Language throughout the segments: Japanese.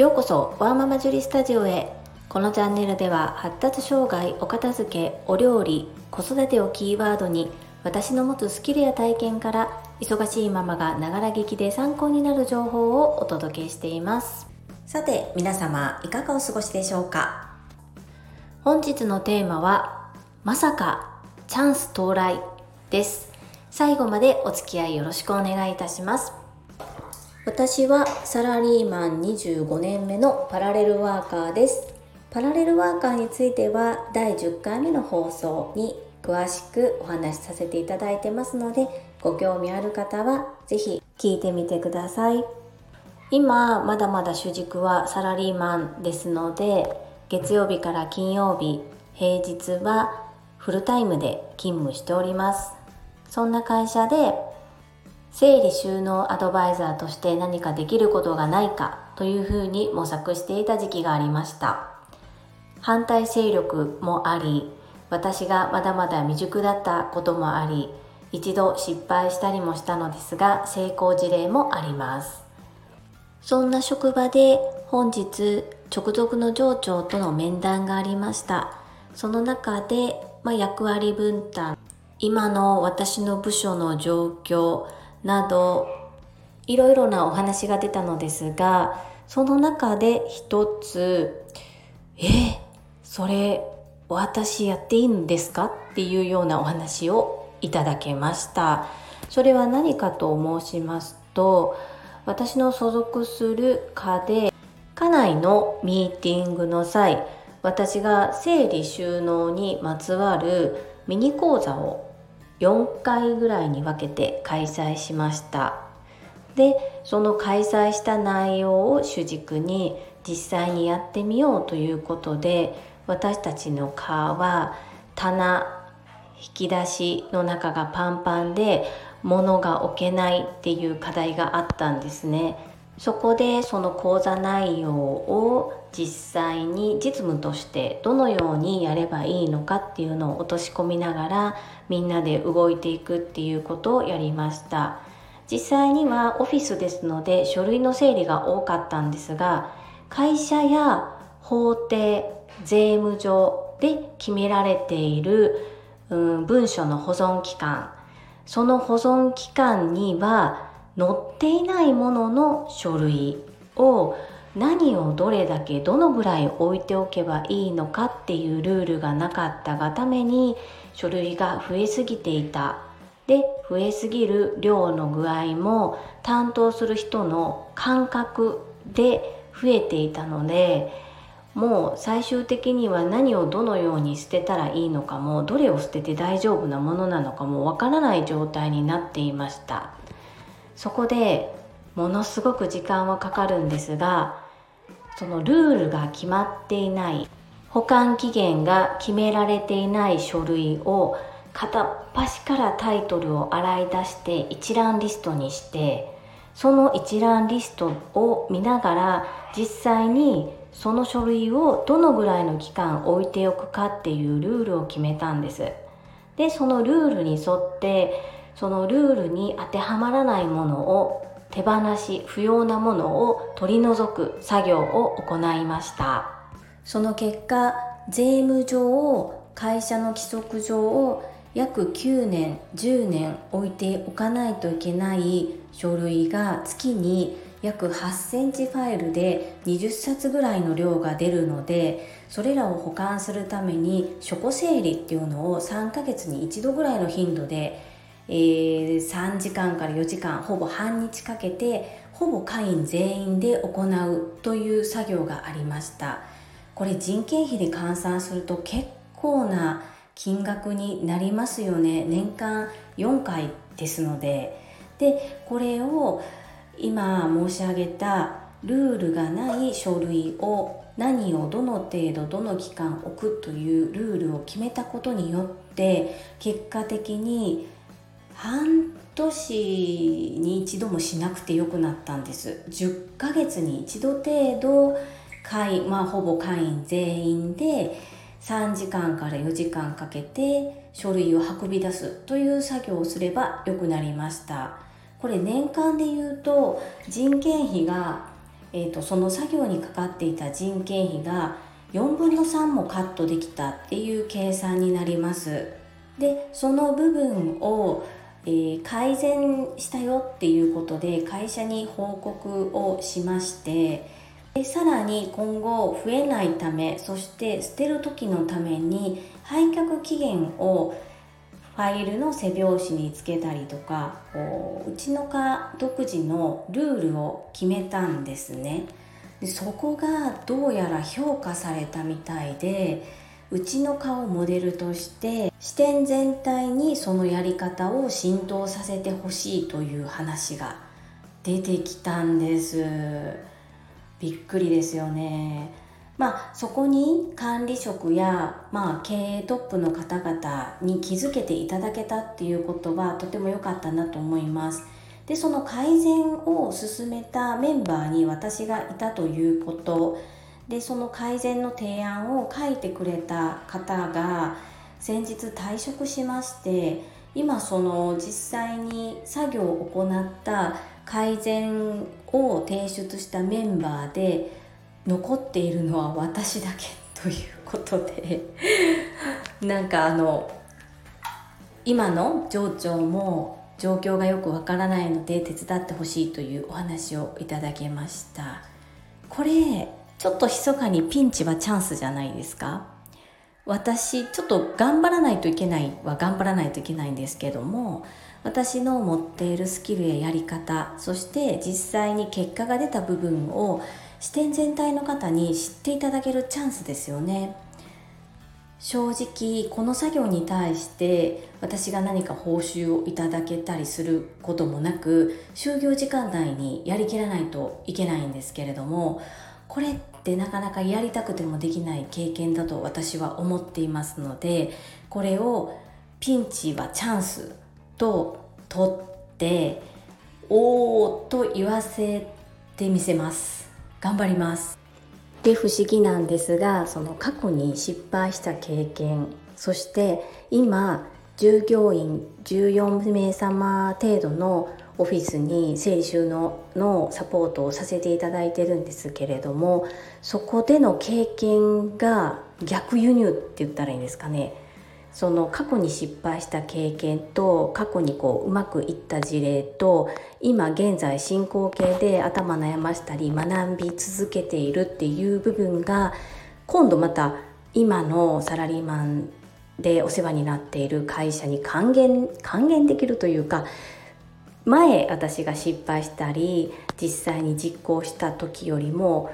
ようこそワーママジュリスタジオへ。このチャンネルでは発達障害お片付けお料理子育てをキーワードに私の持つスキルや体験から忙しいママがながら聞きで参考になる情報をお届けしています。さて皆様いかがお過ごしでしょうか？本日のテーマはまさかチャンス到来です。最後までお付き合いよろしくお願いいたします私はサラリーマン25年目のパラレルワーカーです。パラレルワーカーについては第10回目の放送に詳しくお話しさせていただいてますのでご興味ある方は是非聞いてみてください。今まだまだ主軸はサラリーマンですので月曜日から金曜日平日はフルタイムで勤務しております。そんな会社で整理収納アドバイザーとして何かできることがないかというふうに模索していた時期がありました。反対勢力もあり私がまだまだ未熟だったこともあり一度失敗したりもしたのですが成功事例もあります。そんな職場で本日直属の上長との面談がありました。その中で、まあ、役割分担今の私の部署の状況などいろいろなお話が出たのですがその中で一つ「えそれ私やっていいんですか?」っていうようなお話をいただけましたそれは何かと申しますと私の所属する課で課内のミーティングの際私が整理収納にまつわるミニ講座を4回ぐらいに分けて開催しました。でその開催した内容を主軸に実際にやってみようということで私たちの課は棚引き出しの中がパンパンで物が置けないっていう課題があったんですね。そこでその講座内容を実際に実務としてどのようにやればいいのかっていうのを落とし込みながらみんなで動いていくっていうことをやりました。実際にはオフィスですので書類の整理が多かったんですが会社や法定税務上で決められている、うん、文書の保存期間。その保存期間には載っていないものの書類を何をどれだけどのぐらい置いておけばいいのかっていうルールがなかったがために書類が増えすぎていた。で増えすぎる量の具合も担当する人の感覚で増えていたのでもう最終的には何をどのように捨てたらいいのかもどれを捨てて大丈夫なものなのかもわからない状態になっていました。そこでものすごく時間はかかるんですがそのルールが決まっていない保管期限が決められていない書類を片っ端からタイトルを洗い出して一覧リストにしてその一覧リストを見ながら実際にその書類をどのぐらいの期間置いておくかっていうルールを決めたんです。でそのルールに沿ってそのルールに当てはまらないものを手放し不要なものを取り除く作業を行いました。その結果税務上会社の規則上を約9年10年置いておかないといけない書類が月に約8センチファイルで20冊ぐらいの量が出るのでそれらを保管するために書庫整理っていうのを3ヶ月に1度ぐらいの頻度でえー、3時間から4時間ほぼ半日かけてほぼ会員全員で行うという作業がありました。これ人件費で換算すると結構な金額になりますよね。年間4回ですので。でこれを今申し上げたルールがない書類を何をどの程度どの期間置くというルールを決めたことによって結果的に半年に一度もしなくてよくなったんです。10ヶ月に一度程度会員まあほぼ会員全員で3時間から4時間かけて書類を運び出すという作業をすれば良くなりました。これ年間で言うと人件費がえーと、その作業にかかっていた人件費が4分の3もカットできたっていう計算になります。でその部分を、えー、改善したよっていうことで会社に報告をしましてでさらに今後増えないためそして捨てる時のために廃却期限をファイルの背表紙につけたりとかうちの科独自のルールを決めたんですね。でそこがどうやら評価されたみたいでうちの科をモデルとして視点全体にそのやり方を浸透させてほしいという話が出てきたんです。びっくりですよね。まあ、そこに管理職や、まあ、経営トップの方々に気づけていただけたっていうことはとても良かったなと思います。でその改善を進めたメンバーに私がいたということ。でその改善の提案を書いてくれた方が先日退職しまして今その実際に作業を行った改善を提出したメンバーで残っているのは私だけということでなんかあの今の町長も状況がよくわからないので手伝ってほしいというお話をいただけました。これちょっと密かにピンチはチャンスじゃないですか？私ちょっと頑張らないといけないは頑張らないといけないんですけども私の持っているスキルややり方そして実際に結果が出た部分を視点全体の方に知っていただけるチャンスですよね。正直この作業に対して私が何か報酬をいただけたりすることもなく就業時間内にやりきらないといけないんですけれどもこれってなかなかやりたくてもできない経験だと私は思っていますのでこれをピンチはチャンスと取っておーと言わせてみせます。頑張ります。で不思議なんですがその過去に失敗した経験そして今従業員14名様程度のオフィスに整理収納のサポートをさせていただいてるんですけれどもそこでの経験が逆輸入って言ったらいいんですかね。その過去に失敗した経験と過去にこううまくいった事例と今現在進行形で頭悩ましたり学び続けているっていう部分が今度また今のサラリーマンでお世話になっている会社に還元還元できるというか前私が失敗したり実際に実行した時よりも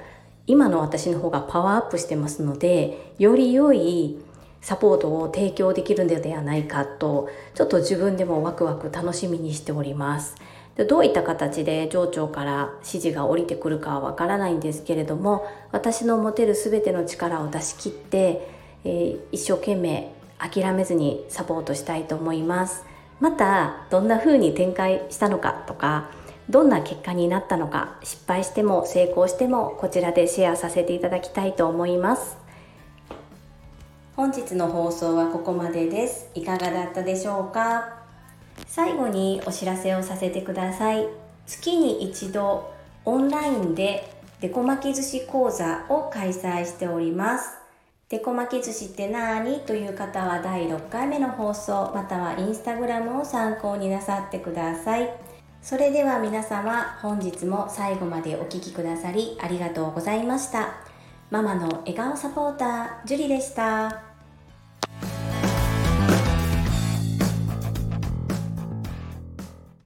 今の私の方がパワーアップしてますのでより良いサポートを提供できるのではないかとちょっと自分でもワクワク楽しみにしております。でどういった形で上長から指示が降りてくるかはわからないんですけれども私の持てる全ての力を出し切って、えー、一生懸命諦めずにサポートしたいと思います。またどんな風に展開したのかとかどんな結果になったのか失敗しても成功してもこちらでシェアさせていただきたいと思います本日の放送はここまでです。いかがだったでしょうか？最後にお知らせをさせてください。月に一度オンラインでデコ巻き寿司講座を開催しております。デコ巻き寿司ってなーにという方は第6回目の放送またはインスタグラムを参考になさってください。それでは皆様本日も最後までお聴きくださりありがとうございました。ママの笑顔サポーター、ジュリでした。